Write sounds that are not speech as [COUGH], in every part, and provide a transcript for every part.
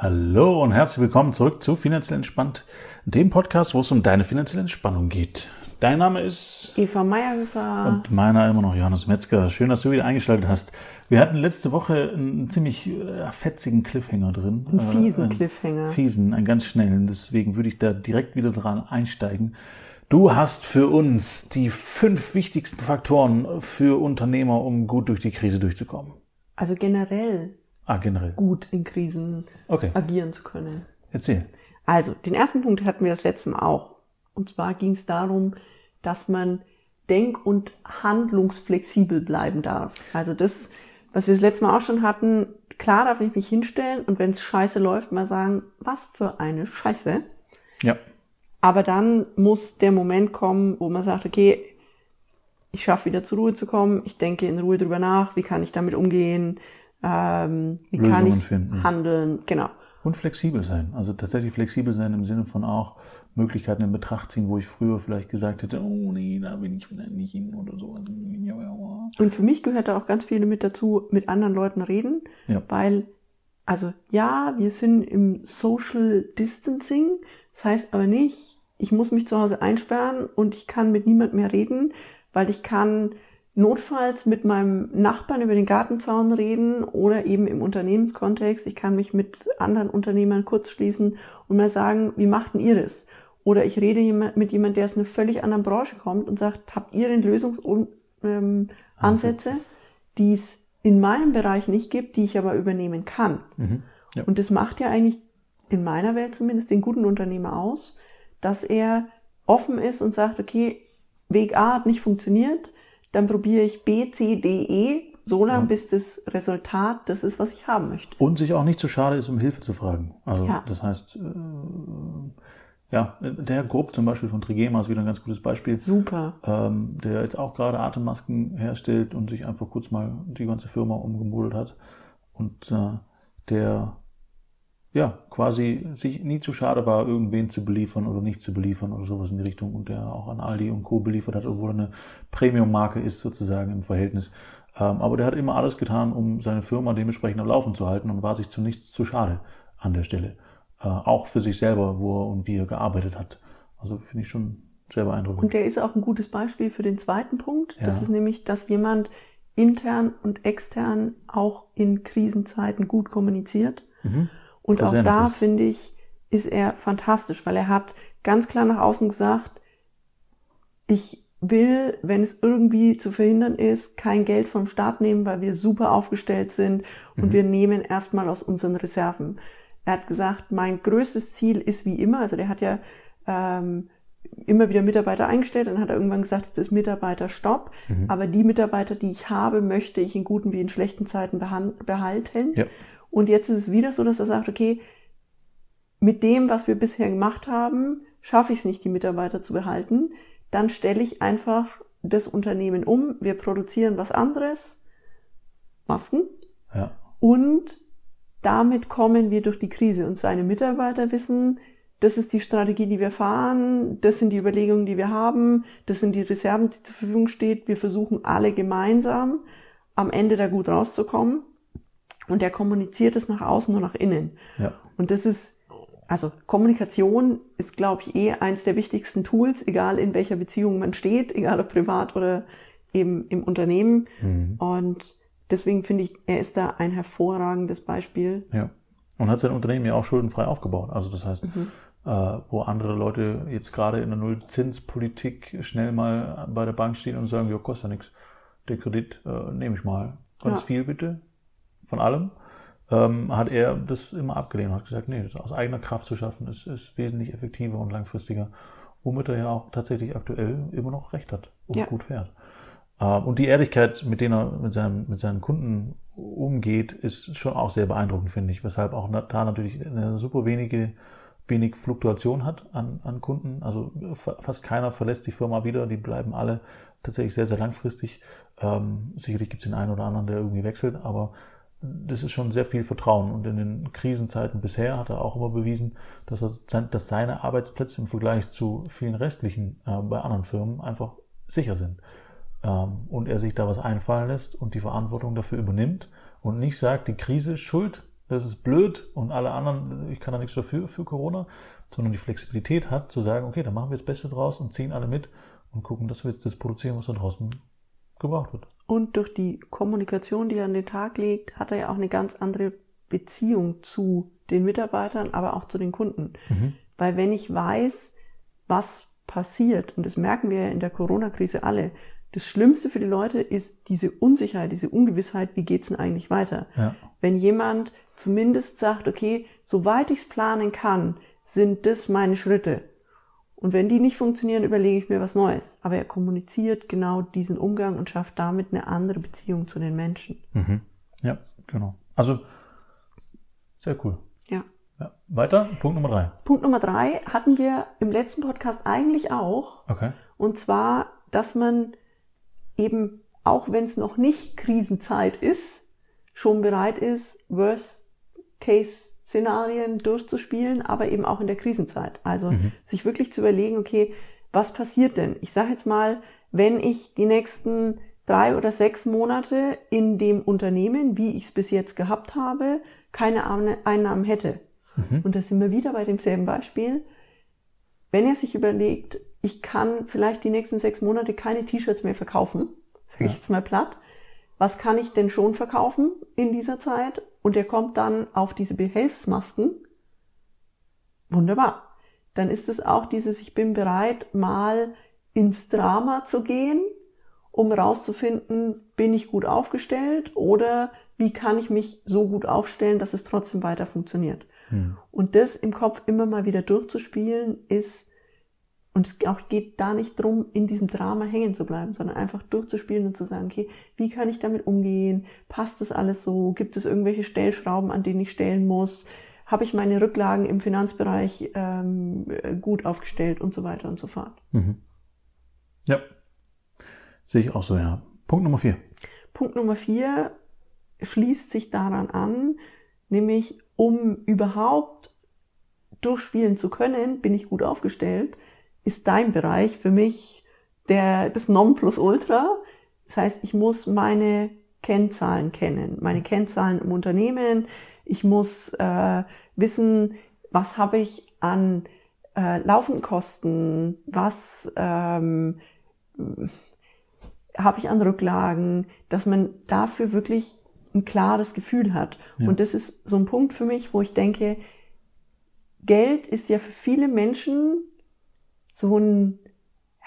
Hallo und herzlich willkommen zurück zu Finanziell Entspannt, dem Podcast, wo es um deine finanzielle Entspannung geht. Dein Name ist Eva Meyerhöfer. Und meiner immer noch Johannes Metzger. Schön, dass du wieder eingeschaltet hast. Wir hatten letzte Woche einen ziemlich äh, fetzigen Cliffhanger drin. Einen fiesen äh, einen Cliffhanger. Fiesen, einen ganz schnellen. Deswegen würde ich da direkt wieder dran einsteigen. Du hast für uns die fünf wichtigsten Faktoren für Unternehmer, um gut durch die Krise durchzukommen. Also generell Ah, generell. gut in Krisen Okay, agieren zu können. erzähl. Also, den ersten Punkt hatten wir das letzte Mal auch. Und zwar ging es darum, dass man denk- und handlungsflexibel bleiben darf. Also das, was wir das letzte Mal auch schon hatten, klar darf ich mich hinstellen und wenn es scheiße läuft, mal sagen, was für eine Scheiße. Ja, Aber dann muss der Moment kommen, wo man sagt, okay, ich schaffe wieder zur Ruhe zu kommen, ich denke in Ruhe drüber nach, wie kann ich damit umgehen, ähm, wie kann Lösungen ich finden. handeln, genau. Und flexibel sein. Also tatsächlich flexibel sein im Sinne von auch Möglichkeiten in Betracht ziehen, wo ich früher vielleicht gesagt hätte, oh nee, da bin ich wieder nicht hin oder so. Und für mich gehört da auch ganz viel mit dazu, mit anderen Leuten reden, Ja. weil, also ja, wir sind im Social Distancing, das heißt aber nicht, ich muss mich zu Hause einsperren und ich kann mit niemand mehr reden, weil ich kann notfalls mit meinem Nachbarn über den Gartenzaun reden oder eben im Unternehmenskontext. Ich kann mich mit anderen Unternehmern kurz schließen und mal sagen, wie macht denn ihr das? Oder ich rede jemand- mit jemandem, der aus einer völlig anderen Branche kommt und sagt, habt ihr denn Lösungsansätze, ähm, die es in meinem Bereich nicht gibt, die ich aber übernehmen kann? Mhm. Ja. Und das macht ja eigentlich in meiner Welt zumindest den guten Unternehmer aus, dass er offen ist und sagt, okay, Weg A hat nicht funktioniert, dann probiere ich B, C, D, E, so lange, Ja. bis das Resultat das ist, was ich haben möchte. Und sich auch nicht zu schade ist, um Hilfe zu fragen. Also Ja. das heißt, äh, ja, der Grupp zum Beispiel von Trigema ist wieder ein ganz gutes Beispiel. Super. ähm, der jetzt auch gerade Atemmasken herstellt und sich einfach kurz mal die ganze Firma umgemodelt hat und äh, der ja quasi sich nie zu schade war, irgendwen zu beliefern oder nicht zu beliefern oder sowas in die Richtung und der auch an Aldi und Co. beliefert hat, obwohl er eine Premium-Marke ist sozusagen im Verhältnis. Ähm, aber der hat immer alles getan, um seine Firma dementsprechend am Laufen zu halten und war sich zu nichts zu schade an der Stelle. Äh, auch für sich selber, wo er und wie er gearbeitet hat. Also finde ich schon sehr beeindruckend. Und der ist auch ein gutes Beispiel für den zweiten Punkt. Das Ja. ist nämlich, dass jemand intern und extern auch in Krisenzeiten gut kommuniziert. Mhm. Und auch da, ist. finde ich, ist er fantastisch, weil er hat ganz klar nach außen gesagt, ich will, wenn es irgendwie zu verhindern ist, kein Geld vom Staat nehmen, weil wir super aufgestellt sind und Mhm. wir nehmen erstmal aus unseren Reserven. Er hat gesagt, mein größtes Ziel ist wie immer, also der hat ja ähm, immer wieder Mitarbeiter eingestellt, dann hat er irgendwann gesagt, jetzt ist Mitarbeiterstopp, Mhm. aber die Mitarbeiter, die ich habe, möchte ich in guten wie in schlechten Zeiten behalten. Ja. Und jetzt ist es wieder so, dass er sagt, okay, mit dem, was wir bisher gemacht haben, schaffe ich es nicht, die Mitarbeiter zu behalten. Dann stelle ich einfach das Unternehmen um. Wir produzieren was anderes, Masken, Ja. und damit kommen wir durch die Krise. Und seine Mitarbeiter wissen, das ist die Strategie, die wir fahren, das sind die Überlegungen, die wir haben, das sind die Reserven, die zur Verfügung steht. Wir versuchen alle gemeinsam am Ende da gut rauszukommen. Und er kommuniziert es nach außen und nach innen. Ja. Und das ist, also Kommunikation ist, glaube ich, eh eins der wichtigsten Tools, egal in welcher Beziehung man steht, egal ob privat oder eben im Unternehmen. Mhm. Und deswegen finde ich, er ist da ein hervorragendes Beispiel. Ja. Und hat sein Unternehmen ja auch schuldenfrei aufgebaut. Also das heißt, äh, wo andere Leute jetzt gerade in der Nullzinspolitik schnell mal bei der Bank stehen und sagen, ja, kostet ja nichts. Der Kredit äh, nehme ich mal. Ganz Ja. viel bitte, von allem. Ähm, hat er das immer abgelehnt und hat gesagt, nee, das aus eigener Kraft zu schaffen, ist, ist wesentlich effektiver und langfristiger. Womit er ja auch tatsächlich aktuell immer noch recht hat und Ja. gut fährt. Ähm, Und die Ehrlichkeit, mit denen er mit, seinem, mit seinen Kunden umgeht, ist schon auch sehr beeindruckend, finde ich. Weshalb auch da natürlich eine super wenige, wenig Fluktuation hat an, an Kunden. Also fa- fast keiner verlässt die Firma wieder. Die bleiben alle tatsächlich sehr, sehr langfristig. Ähm, sicherlich gibt es den einen oder anderen, der irgendwie wechselt, aber das ist schon sehr viel Vertrauen. Und in den Krisenzeiten bisher hat er auch immer bewiesen, dass, er, dass seine Arbeitsplätze im Vergleich zu vielen restlichen äh, bei anderen Firmen einfach sicher sind. Ähm, und er sich da was einfallen lässt und die Verantwortung dafür übernimmt und nicht sagt, die Krise ist schuld das ist blöd und alle anderen, ich kann da nichts dafür für Corona, sondern die Flexibilität hat, zu sagen, okay, dann machen wir das Beste draus und ziehen alle mit und gucken, dass wir jetzt das produzieren, was da draußen gebraucht wird. Und durch die Kommunikation, die er an den Tag legt, hat er ja auch eine ganz andere Beziehung zu den Mitarbeitern, aber auch zu den Kunden. Mhm. Weil wenn ich weiß, was passiert, und das merken wir ja in der Corona-Krise alle, das Schlimmste für die Leute ist diese Unsicherheit, diese Ungewissheit, wie geht's denn eigentlich weiter? Ja. Wenn jemand zumindest sagt, okay, soweit ich's planen kann, sind das meine Schritte. Und wenn die nicht funktionieren, überlege ich mir was Neues. Aber er kommuniziert genau diesen Umgang und schafft damit eine andere Beziehung zu den Menschen. Mhm. Ja, genau. Also sehr cool. Ja. ja. Weiter, Punkt Nummer drei. Punkt Nummer drei hatten wir im letzten Podcast eigentlich auch. Okay. Und zwar, dass man eben, auch wenn es noch nicht Krisenzeit ist, schon bereit ist, Worst-Case-Szenarien durchzuspielen, aber eben auch in der Krisenzeit. Also mhm. sich wirklich zu überlegen, okay, was passiert denn? Ich sage jetzt mal, wenn ich die nächsten drei oder sechs Monate in dem Unternehmen, wie ich es bis jetzt gehabt habe, keine Einnahmen hätte. Mhm. Und da sind wir wieder bei demselben Beispiel. Wenn er sich überlegt, ich kann vielleicht die nächsten sechs Monate keine T-Shirts mehr verkaufen, sage ich jetzt mal platt, was kann ich denn schon verkaufen in dieser Zeit? Und er kommt dann auf diese Behelfsmasken. Wunderbar. Dann ist es auch dieses, ich bin bereit, mal ins Drama zu gehen, um rauszufinden, bin ich gut aufgestellt oder wie kann ich mich so gut aufstellen, dass es trotzdem weiter funktioniert. Hm. Und das im Kopf immer mal wieder durchzuspielen, ist, und es auch geht da nicht drum, in diesem Drama hängen zu bleiben, sondern einfach durchzuspielen und zu sagen, okay, wie kann ich damit umgehen? Passt das alles so? Gibt es irgendwelche Stellschrauben, an denen ich stellen muss? Habe ich meine Rücklagen im Finanzbereich ähm, gut aufgestellt und so weiter und so fort. Mhm. Ja, Sehe ich auch so, ja. Punkt Nummer vier. Punkt Nummer vier schließt sich daran an, nämlich um überhaupt durchspielen zu können, bin ich gut aufgestellt, ist dein Bereich für mich der, das Nonplusultra. Das heißt, ich muss meine Kennzahlen kennen, meine Kennzahlen im Unternehmen. Ich muss äh, wissen, was habe ich an äh, laufenden Kosten, was ähm, habe ich an Rücklagen, dass man dafür wirklich ein klares Gefühl hat. Ja. Und das ist so ein Punkt für mich, wo ich denke, Geld ist ja für viele Menschen so ein,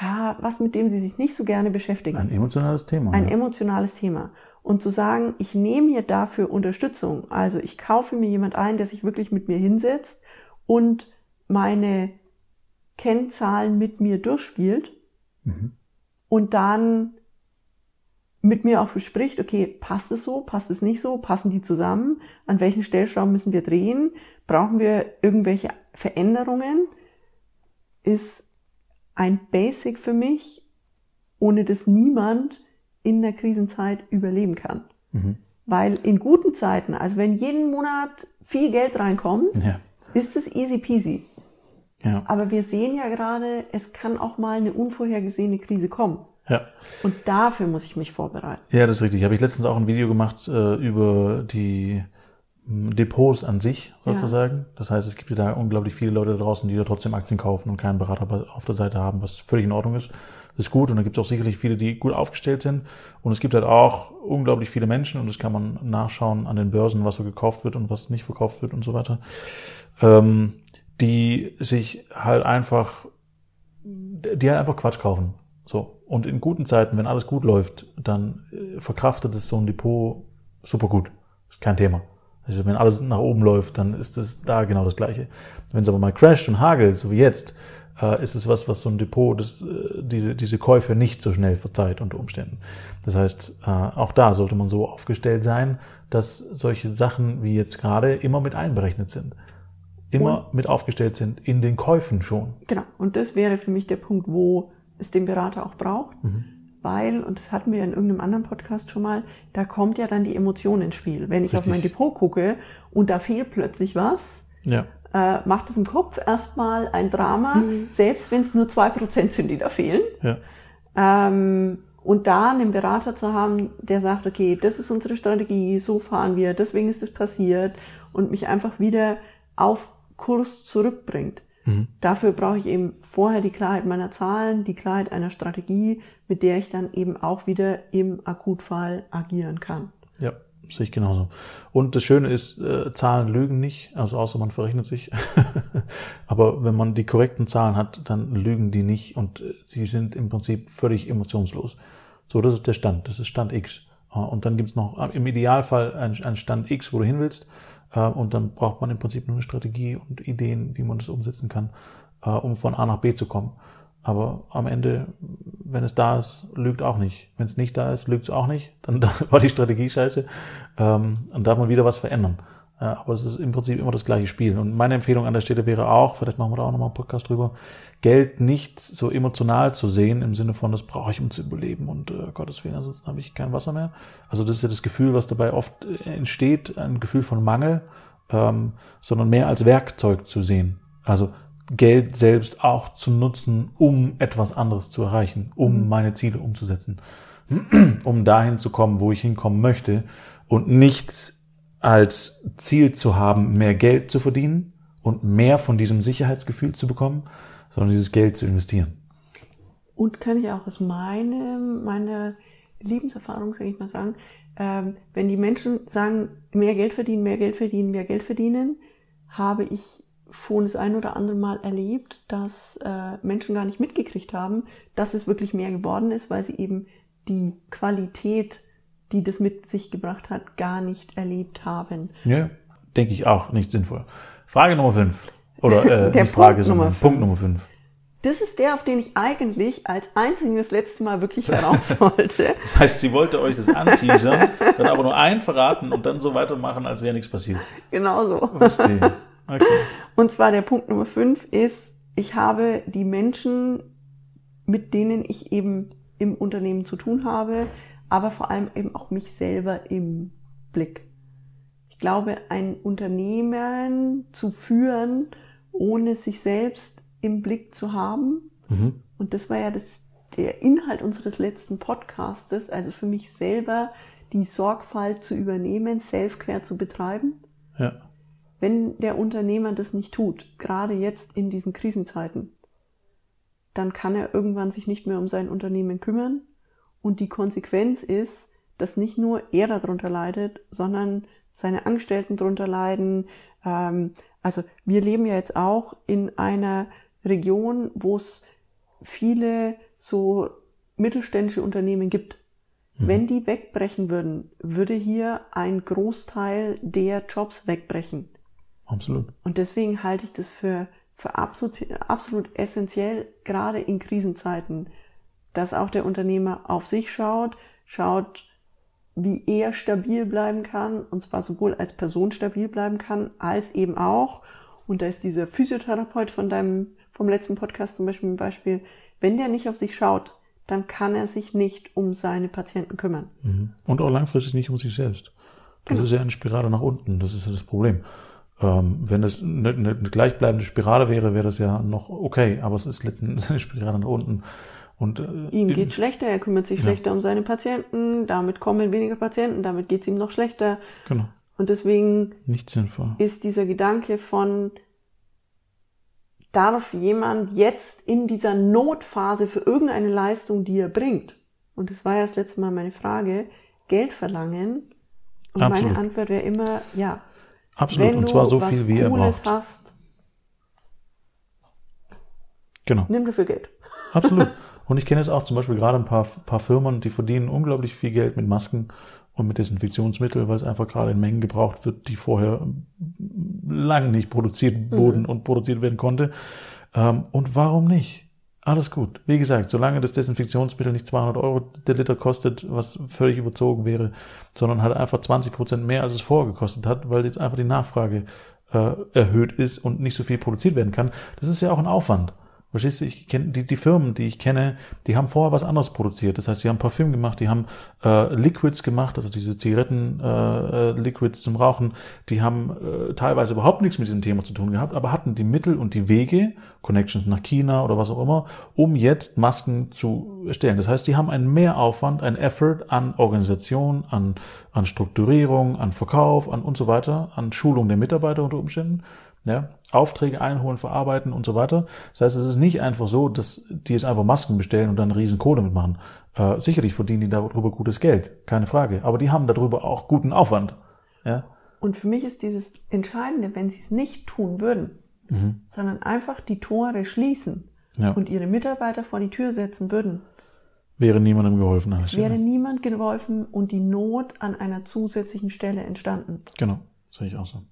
ja, was mit dem sie sich nicht so gerne beschäftigen. Ein emotionales Thema. Ein ja. emotionales Thema. Und zu sagen, ich nehme mir dafür Unterstützung. Also ich kaufe mir jemand ein, der sich wirklich mit mir hinsetzt und meine Kennzahlen mit mir durchspielt. Mhm. Und dann mit mir auch bespricht, okay, passt es so, passt es nicht so, passen die zusammen, an welchen Stellschrauben müssen wir drehen, brauchen wir irgendwelche Veränderungen, ist ein Basic für mich, ohne das niemand in der Krisenzeit überleben kann. Mhm. Weil in guten Zeiten, also wenn jeden Monat viel Geld reinkommt, ja. ist es easy peasy. Ja. Aber wir sehen ja gerade, es kann auch mal eine unvorhergesehene Krise kommen. Ja. Und dafür muss ich mich vorbereiten. Ja, das ist richtig. Habe ich letztens auch ein Video gemacht äh, über die Depots an sich sozusagen. Ja. Das heißt, es gibt ja da unglaublich viele Leute da draußen, die da trotzdem Aktien kaufen und keinen Berater auf der Seite haben, was völlig in Ordnung ist. Das ist gut und da gibt es auch sicherlich viele, die gut aufgestellt sind. Und es gibt halt auch unglaublich viele Menschen und das kann man nachschauen an den Börsen, was so gekauft wird und was nicht verkauft wird und so weiter, ähm, die sich halt einfach, die halt einfach Quatsch kaufen. So. Und in guten Zeiten, wenn alles gut läuft, dann äh, verkraftet es so ein Depot super gut. Ist kein Thema. Also wenn alles nach oben läuft, dann ist es da genau das Gleiche. Wenn es aber mal crasht und hagelt, so wie jetzt, äh, ist es was, was so ein Depot, das, äh, diese, diese Käufe nicht so schnell verzeiht unter Umständen. Das heißt, auch da sollte man so aufgestellt sein, dass solche Sachen wie jetzt gerade immer mit einberechnet sind. Immer und, mit aufgestellt sind in den Käufen schon. Genau. Und das wäre für mich der Punkt, wo es den Berater auch braucht. Mhm. Weil, und das hatten wir in irgendeinem anderen Podcast schon mal, da kommt ja dann die Emotion ins Spiel. Wenn ich Richtig. auf mein Depot gucke und da fehlt plötzlich was, ja. äh, macht es im Kopf erstmal ein Drama, mhm. selbst wenn es nur zwei Prozent sind, die da fehlen. Ja. Ähm, Und da einen Berater zu haben, der sagt, okay, das ist unsere Strategie, so fahren wir, deswegen ist es passiert und mich einfach wieder auf Kurs zurückbringt. Mhm. Dafür brauche ich eben vorher die Klarheit meiner Zahlen, die Klarheit einer Strategie, mit der ich dann eben auch wieder im Akutfall agieren kann. Ja, sehe ich genauso. Und das Schöne ist, äh, Zahlen lügen nicht, also außer man verrechnet sich. [LAUGHS] Aber wenn man die korrekten Zahlen hat, dann lügen die nicht und äh, sie sind im Prinzip völlig emotionslos. So, das ist der Stand, das ist Stand X. Und dann gibt's noch im Idealfall einen Stand X, wo du hin willst. Äh, und dann braucht man im Prinzip nur eine Strategie und Ideen, wie man das umsetzen kann, äh, um von A nach B zu kommen. Aber am Ende, wenn es da ist, lügt auch nicht. Wenn es nicht da ist, lügt es auch nicht. Dann [LAUGHS] war die Strategie scheiße. Ähm, dann darf man wieder was verändern. Äh, aber es ist im Prinzip immer das gleiche Spiel. Und meine Empfehlung an der Stelle wäre auch, vielleicht machen wir da auch nochmal einen Podcast drüber, Geld nicht so emotional zu sehen, im Sinne von, das brauche ich, um zu überleben und äh, Gottes Willen, ansonsten habe ich kein Wasser mehr. Also das ist ja das Gefühl, was dabei oft äh, entsteht, ein Gefühl von Mangel, ähm, sondern mehr als Werkzeug zu sehen. Also Geld selbst auch zu nutzen, um etwas anderes zu erreichen, um mhm. meine Ziele umzusetzen, [CLEARS THROAT] um dahin zu kommen, wo ich hinkommen möchte und nicht als Ziel zu haben, mehr Geld zu verdienen und mehr von diesem Sicherheitsgefühl zu bekommen, sondern dieses Geld zu investieren. Und kann ich auch aus meinem, meiner Lebenserfahrung, sage ich mal sagen, ähm, wenn die Menschen sagen, mehr Geld verdienen, mehr Geld verdienen, mehr Geld verdienen, habe ich schon das ein oder andere Mal erlebt, dass äh, Menschen gar nicht mitgekriegt haben, dass es wirklich mehr geworden ist, weil sie eben die Qualität die das mit sich gebracht hat, gar nicht erlebt haben. Ja, denke ich auch, nicht sinnvoll. Frage Nummer 5. Oder äh, [LAUGHS] der die Frage, Punkt Nummer Punkt Nummer 5. Das ist der, auf den ich eigentlich als einzigen das letzte Mal wirklich heraus [LAUGHS] wollte. das heißt, sie wollte euch das anteasern, dann aber nur einen verraten und dann so weitermachen, als wäre nichts passiert. Genau so. Verstehe. Okay. Und zwar der Punkt Nummer 5 ist, ich habe die Menschen, mit denen ich eben im Unternehmen zu tun habe, aber vor allem eben auch mich selber im Blick. Ich glaube, ein Unternehmen zu führen, ohne sich selbst im Blick zu haben, mhm. und das war ja das, der Inhalt unseres letzten Podcastes, also für mich selber die Sorgfalt zu übernehmen, Self-Care zu betreiben. Ja. Wenn der Unternehmer das nicht tut, gerade jetzt in diesen Krisenzeiten, dann kann er irgendwann sich nicht mehr um sein Unternehmen kümmern und die Konsequenz ist, dass nicht nur er darunter leidet, sondern seine Angestellten darunter leiden. Ähm, also wir leben ja jetzt auch in einer Region, wo es viele so mittelständische Unternehmen gibt. Mhm. Wenn die wegbrechen würden, würde hier ein Großteil der Jobs wegbrechen. Absolut. Und deswegen halte ich das für, für absolut, absolut essentiell, gerade in Krisenzeiten, dass auch der Unternehmer auf sich schaut, schaut, wie er stabil bleiben kann, und zwar sowohl als Person stabil bleiben kann, als eben auch, und da ist dieser Physiotherapeut von deinem, vom letzten Podcast zum Beispiel ein Beispiel, wenn der nicht auf sich schaut, dann kann er sich nicht um seine Patienten kümmern. Mhm. Und auch langfristig nicht um sich selbst. Das genau. ist ja eine Spirale nach unten, das ist ja das Problem. Ähm, wenn es eine, eine, gleichbleibende Spirale wäre, wäre das ja noch okay, aber es ist letztendlich eine Spirale nach unten. Und, äh, ihm geht schlechter, er kümmert sich ja. schlechter um seine Patienten, damit kommen weniger Patienten, damit geht es ihm noch schlechter. Genau. Und deswegen Nicht sinnvoll. ist dieser Gedanke von, darf jemand jetzt in dieser Notphase für irgendeine Leistung, die er bringt, und das war ja das letzte Mal meine Frage, Geld verlangen? Und Absolut. meine Antwort wäre immer, ja. Absolut, und zwar so viel, wie Cooles er braucht. Hast, genau. Nimm dafür Geld. Absolut. [LAUGHS] Und ich kenne jetzt auch zum Beispiel gerade ein paar, paar Firmen, die verdienen unglaublich viel Geld mit Masken und mit Desinfektionsmitteln, weil es einfach gerade in Mengen gebraucht wird, die vorher lange nicht produziert mhm. wurden und produziert werden konnte. Ähm, und warum nicht? Alles gut. Wie gesagt, solange das Desinfektionsmittel nicht 200 Euro der Liter kostet, was völlig überzogen wäre, sondern halt einfach 20 Prozent mehr, als es vorher gekostet hat, weil jetzt einfach die Nachfrage äh, erhöht ist und nicht so viel produziert werden kann. Das ist ja auch ein Aufwand. Verstehst du, ich kenne die, die Firmen, die ich kenne, die haben vorher was anderes produziert. Das heißt, die haben Parfüm gemacht, die haben äh, Liquids gemacht, also diese Zigaretten-Liquids äh, zum Rauchen. Die haben äh, teilweise überhaupt nichts mit diesem Thema zu tun gehabt, aber hatten die Mittel und die Wege, Connections nach China oder was auch immer, um jetzt Masken zu erstellen. Das heißt, die haben einen Mehraufwand, einen Effort an Organisation, an, an Strukturierung, an Verkauf, an und so weiter, an Schulung der Mitarbeiter unter Umständen ja, Aufträge einholen, verarbeiten und so weiter. Das heißt, es ist nicht einfach so, dass die jetzt einfach Masken bestellen und dann riesen Kohle mitmachen. Äh, sicherlich verdienen die darüber gutes Geld, keine Frage. Aber die haben darüber auch guten Aufwand. Ja. Und für mich ist dieses Entscheidende, wenn sie es nicht tun würden, mhm. sondern einfach die Tore schließen ja. und ihre Mitarbeiter vor die Tür setzen würden. Wäre niemandem geholfen. Es wäre niemand geholfen und die Not an einer zusätzlichen Stelle entstanden. Genau, sehe ich auch so.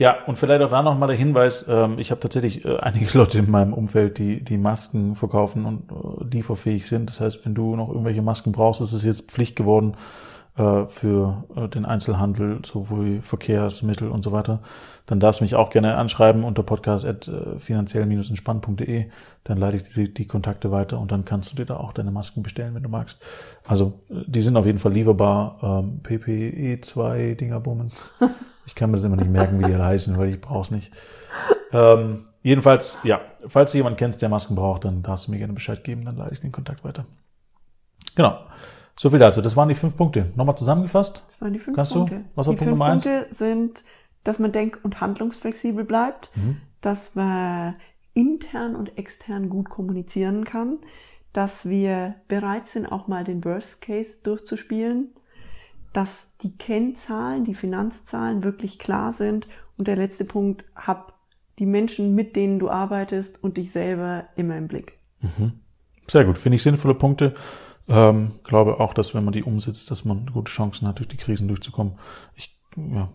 Ja, und vielleicht auch da nochmal der Hinweis, ähm, ich habe tatsächlich äh, [LAUGHS] einige Leute in meinem Umfeld, die die Masken verkaufen und äh, lieferfähig sind. Das heißt, wenn du noch irgendwelche Masken brauchst, ist es jetzt Pflicht geworden äh, für äh, den Einzelhandel, sowohl Verkehrsmittel und so weiter. Dann darfst du mich auch gerne anschreiben unter podcast.finanziell-entspannt.de. Dann leite ich die, die Kontakte weiter und dann kannst du dir da auch deine Masken bestellen, wenn du magst. Also äh, die sind auf jeden Fall lieferbar. Ähm, PPE2 Dingerbummens. [LAUGHS] Ich kann mir das immer nicht merken, wie die alle heißen, weil ich brauche es nicht. Ähm, jedenfalls, ja, falls du jemanden kennst, der Masken braucht, dann darfst du mir gerne Bescheid geben, dann leite ich den Kontakt weiter. Genau. So viel dazu. Das waren die fünf Punkte. Nochmal zusammengefasst? Das waren die fünf Kannst Punkte. Du? Was war die Punkt Nummer eins? Die fünf Punkte sind, dass man denk- und handlungsflexibel bleibt, mhm. dass man intern und extern gut kommunizieren kann, dass wir bereit sind, auch mal den Worst Case durchzuspielen, dass die Kennzahlen, die Finanzzahlen wirklich klar sind. Und der letzte Punkt, hab die Menschen, mit denen du arbeitest und dich selber immer im Blick. Mhm. Sehr gut, finde ich sinnvolle Punkte. Ähm, glaube auch, dass wenn man die umsetzt, dass man gute Chancen hat, durch die Krisen durchzukommen. Ich, ja.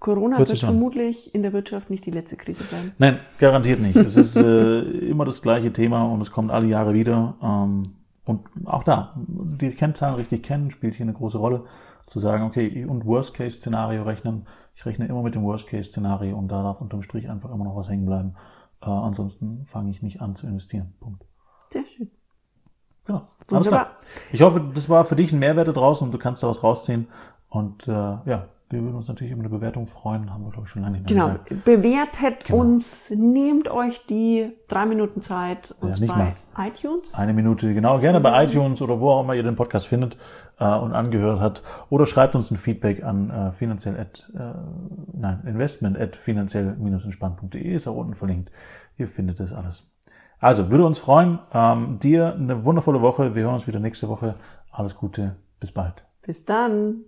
Corona wird vermutlich in der Wirtschaft nicht die letzte Krise bleiben. Nein, garantiert nicht. Es ist äh, immer das gleiche Thema und es kommt alle Jahre wieder. Ähm, und auch da, die Kennzahlen richtig kennen, spielt hier eine große Rolle zu sagen, okay, und Worst-Case-Szenario rechnen. Ich rechne immer mit dem Worst-Case-Szenario und da darf unterm Strich einfach immer noch was hängen bleiben. Äh, ansonsten fange ich nicht an zu investieren. Punkt. Sehr schön. Genau. Alles klar. Ich hoffe, das war für dich ein Mehrwert da draußen und du kannst da was rausziehen. Und äh, ja, wir würden uns natürlich über eine Bewertung freuen, haben wir, glaube ich, schon lange nicht mehr Genau, bewertet genau. uns, nehmt euch die drei Minuten Zeit uns ja, bei mal. iTunes. Eine Minute, genau, gerne bei iTunes oder wo auch immer ihr den Podcast findet äh, und angehört hat. Oder schreibt uns ein Feedback an äh, finanziell at, äh, nein, investment at finanziell-entspannt.de ist auch unten verlinkt. Ihr findet das alles. Also, würde uns freuen. Ähm, dir eine wundervolle Woche. Wir hören uns wieder nächste Woche. Alles Gute. Bis bald. Bis dann.